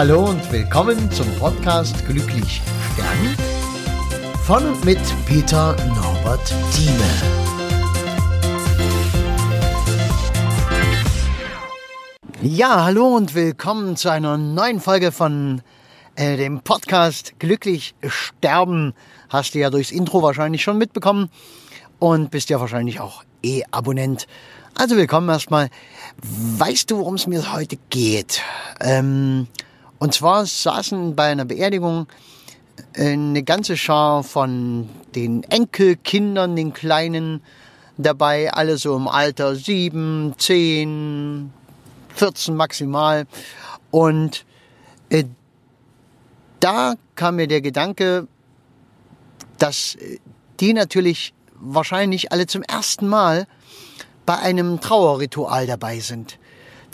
Hallo und willkommen zum Podcast Glücklich Sterben von und mit Peter Norbert Thieme. Ja, hallo und willkommen zu einer neuen Folge von äh, dem Podcast Glücklich Sterben. Hast du ja durchs Intro wahrscheinlich schon mitbekommen und bist ja wahrscheinlich auch E-Abonnent. Also willkommen erstmal. Weißt du, worum es mir heute geht? Ähm, und zwar saßen bei einer Beerdigung äh, eine ganze Schar von den Enkelkindern, den Kleinen dabei, alle so im Alter sieben, zehn, 14 maximal. Und äh, da kam mir der Gedanke, dass äh, die natürlich wahrscheinlich alle zum ersten Mal bei einem Trauerritual dabei sind.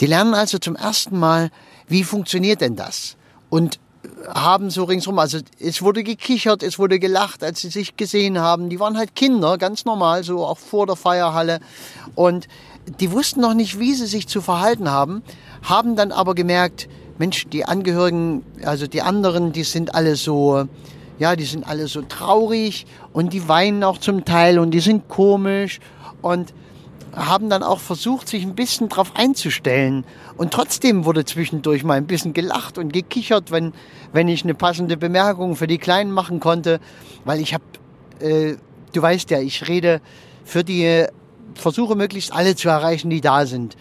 Die lernen also zum ersten Mal, wie funktioniert denn das? Und haben so ringsrum, also es wurde gekichert, es wurde gelacht, als sie sich gesehen haben. Die waren halt Kinder, ganz normal, so auch vor der Feierhalle. Und die wussten noch nicht, wie sie sich zu verhalten haben, haben dann aber gemerkt, Mensch, die Angehörigen, also die anderen, die sind alle so, ja, die sind alle so traurig und die weinen auch zum Teil und die sind komisch und haben dann auch versucht, sich ein bisschen drauf einzustellen. Und trotzdem wurde zwischendurch mal ein bisschen gelacht und gekichert, wenn, wenn ich eine passende Bemerkung für die Kleinen machen konnte. Weil ich habe, äh, du weißt ja, ich rede für die, versuche möglichst alle zu erreichen, die da sind.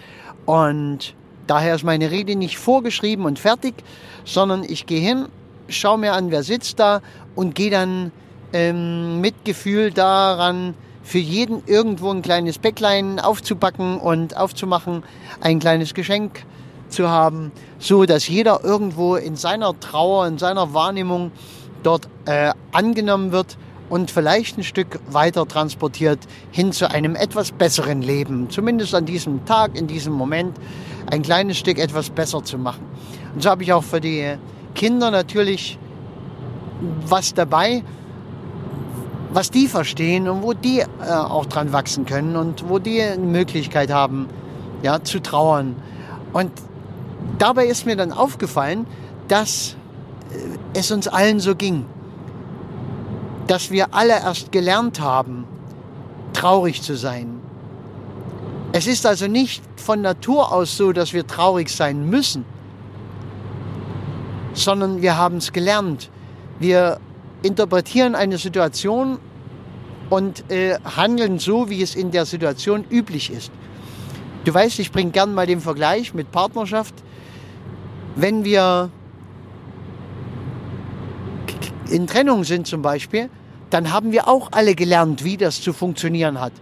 Und daher ist meine Rede nicht vorgeschrieben und fertig, sondern ich gehe hin, schaue mir an, wer sitzt da und gehe dann ähm, mit Gefühl daran, für jeden irgendwo ein kleines Päcklein aufzupacken und aufzumachen, ein kleines Geschenk zu haben, so dass jeder irgendwo in seiner Trauer, in seiner Wahrnehmung dort äh, angenommen wird und vielleicht ein Stück weiter transportiert hin zu einem etwas besseren Leben. Zumindest an diesem Tag, in diesem Moment, ein kleines Stück etwas besser zu machen. Und so habe ich auch für die Kinder natürlich was dabei, was die verstehen und wo die äh, auch dran wachsen können und wo die eine Möglichkeit haben, ja, zu trauern. Und dabei ist mir dann aufgefallen, dass äh, es uns allen so ging. Dass wir alle erst gelernt haben, traurig zu sein. Es ist also nicht von Natur aus so, dass wir traurig sein müssen, sondern wir haben es gelernt. Wir interpretieren eine Situation und äh, handeln so, wie es in der Situation üblich ist. Du weißt, ich bringe gern mal den Vergleich mit Partnerschaft. Wenn wir in Trennung sind zum Beispiel, dann haben wir auch alle gelernt, wie das zu funktionieren hat.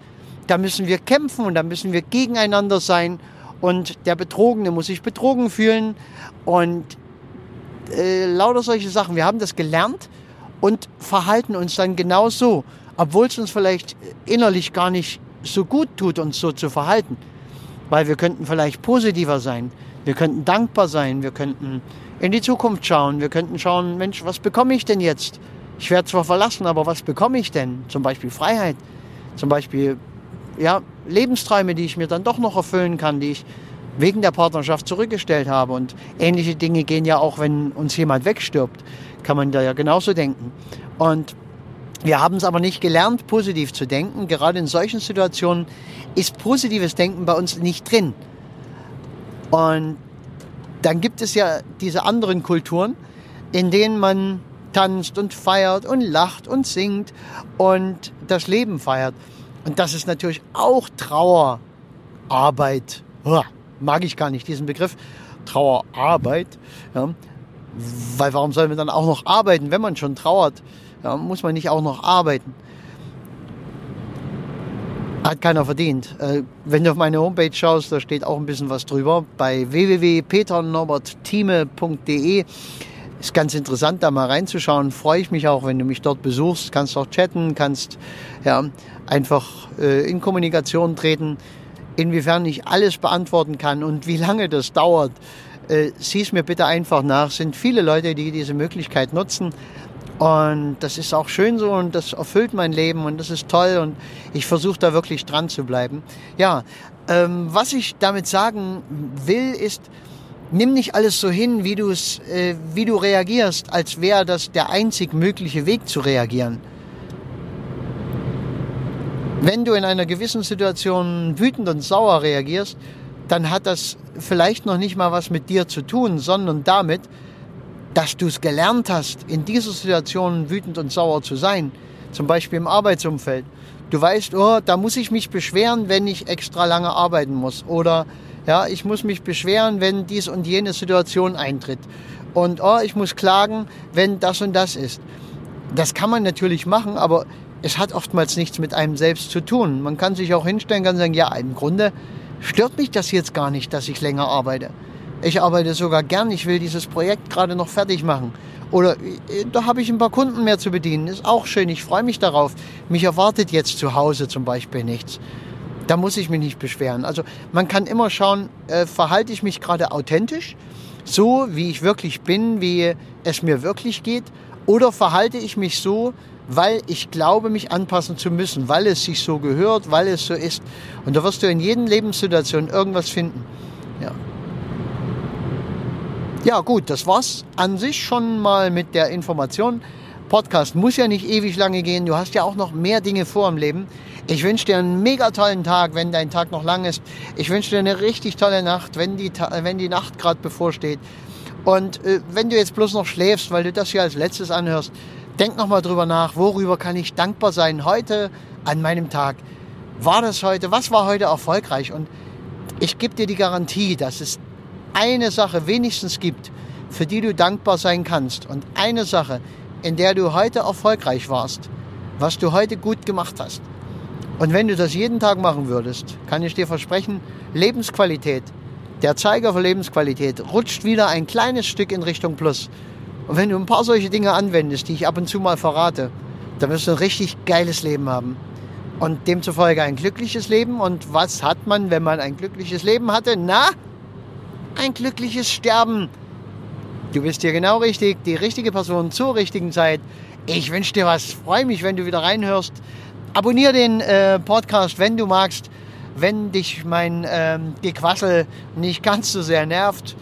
Da müssen wir kämpfen und da müssen wir gegeneinander sein und der Betrogene muss sich betrogen fühlen und äh, lauter solche Sachen. Wir haben das gelernt und verhalten uns dann genau so, obwohl es uns vielleicht innerlich gar nicht so gut tut, uns so zu verhalten. Weil wir könnten vielleicht positiver sein, wir könnten dankbar sein, wir könnten in die Zukunft schauen, wir könnten schauen, Mensch, was bekomme ich denn jetzt? Ich werde zwar verlassen, aber was bekomme ich denn? Zum Beispiel Freiheit, zum Beispiel ja, Lebensträume, die ich mir dann doch noch erfüllen kann, die ich wegen der Partnerschaft zurückgestellt habe. Und ähnliche Dinge gehen ja auch, wenn uns jemand wegstirbt kann man da ja genauso denken. Und wir haben es aber nicht gelernt, positiv zu denken. Gerade in solchen Situationen ist positives Denken bei uns nicht drin. Und dann gibt es ja diese anderen Kulturen, in denen man tanzt und feiert und lacht und singt und das Leben feiert. Und das ist natürlich auch Trauerarbeit. Mag ich gar nicht diesen Begriff. Trauerarbeit. Ja. Weil warum soll man dann auch noch arbeiten, wenn man schon trauert? Ja, muss man nicht auch noch arbeiten? Hat keiner verdient. Äh, wenn du auf meine Homepage schaust, da steht auch ein bisschen was drüber. Bei www.peternorberttheme.de ist ganz interessant, da mal reinzuschauen. Freue ich mich auch, wenn du mich dort besuchst. Kannst auch chatten, kannst ja, einfach äh, in Kommunikation treten, inwiefern ich alles beantworten kann und wie lange das dauert äh, sieh es mir bitte einfach nach. Es sind viele Leute, die diese Möglichkeit nutzen. Und das ist auch schön so und das erfüllt mein Leben und das ist toll und ich versuche da wirklich dran zu bleiben. Ja, ähm, was ich damit sagen will, ist, nimm nicht alles so hin, wie, du's, äh, wie du reagierst, als wäre das der einzig mögliche Weg zu reagieren. Wenn du in einer gewissen Situation wütend und sauer reagierst, dann hat das vielleicht noch nicht mal was mit dir zu tun, sondern damit, dass du es gelernt hast, in dieser Situation wütend und sauer zu sein. Zum Beispiel im Arbeitsumfeld. Du weißt, oh, da muss ich mich beschweren, wenn ich extra lange arbeiten muss. Oder ja, ich muss mich beschweren, wenn dies und jene Situation eintritt. Und oh, ich muss klagen, wenn das und das ist. Das kann man natürlich machen, aber es hat oftmals nichts mit einem selbst zu tun. Man kann sich auch hinstellen und sagen, ja, im Grunde stört mich das jetzt gar nicht, dass ich länger arbeite. Ich arbeite sogar gern, ich will dieses Projekt gerade noch fertig machen. Oder äh, da habe ich ein paar Kunden mehr zu bedienen. Ist auch schön, ich freue mich darauf. Mich erwartet jetzt zu Hause zum Beispiel nichts. Da muss ich mich nicht beschweren. Also man kann immer schauen, äh, verhalte ich mich gerade authentisch, so wie ich wirklich bin, wie es mir wirklich geht, oder verhalte ich mich so, weil ich glaube, mich anpassen zu müssen, weil es sich so gehört, weil es so ist. Und da wirst du in jeden Lebenssituation irgendwas finden. Ja. Ja, gut, das war's an sich schon mal mit der Information. Podcast muss ja nicht ewig lange gehen. Du hast ja auch noch mehr Dinge vor im Leben. Ich wünsche dir einen mega tollen Tag, wenn dein Tag noch lang ist. Ich wünsche dir eine richtig tolle Nacht, wenn die, wenn die Nacht gerade bevorsteht. Und äh, wenn du jetzt bloß noch schläfst, weil du das hier als letztes anhörst, denk noch mal drüber nach, worüber kann ich dankbar sein heute an meinem Tag. War das heute, was war heute erfolgreich? Und ich gebe dir die Garantie, dass es eine Sache wenigstens gibt, für die du dankbar sein kannst und eine Sache, in der du heute erfolgreich warst, was du heute gut gemacht hast. Und wenn du das jeden Tag machen würdest, kann ich dir versprechen, Lebensqualität, der Zeiger für Lebensqualität rutscht wieder ein kleines Stück in Richtung Plus. Und wenn du ein paar solche Dinge anwendest, die ich ab und zu mal verrate, dann wirst du ein richtig geiles Leben haben. Und demzufolge ein glückliches Leben. Und was hat man, wenn man ein glückliches Leben hatte? Na, ein glückliches Sterben. Du bist hier genau richtig, die richtige Person zur richtigen Zeit. Ich wünsche dir was, freue mich, wenn du wieder reinhörst. Abonnier den äh, Podcast, wenn du magst, wenn dich mein ähm, Gequassel nicht ganz so sehr nervt.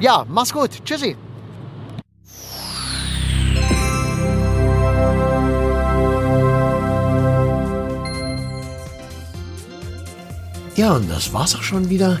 Ja, mach's gut. Tschüssi. Ja, und das war's auch schon wieder.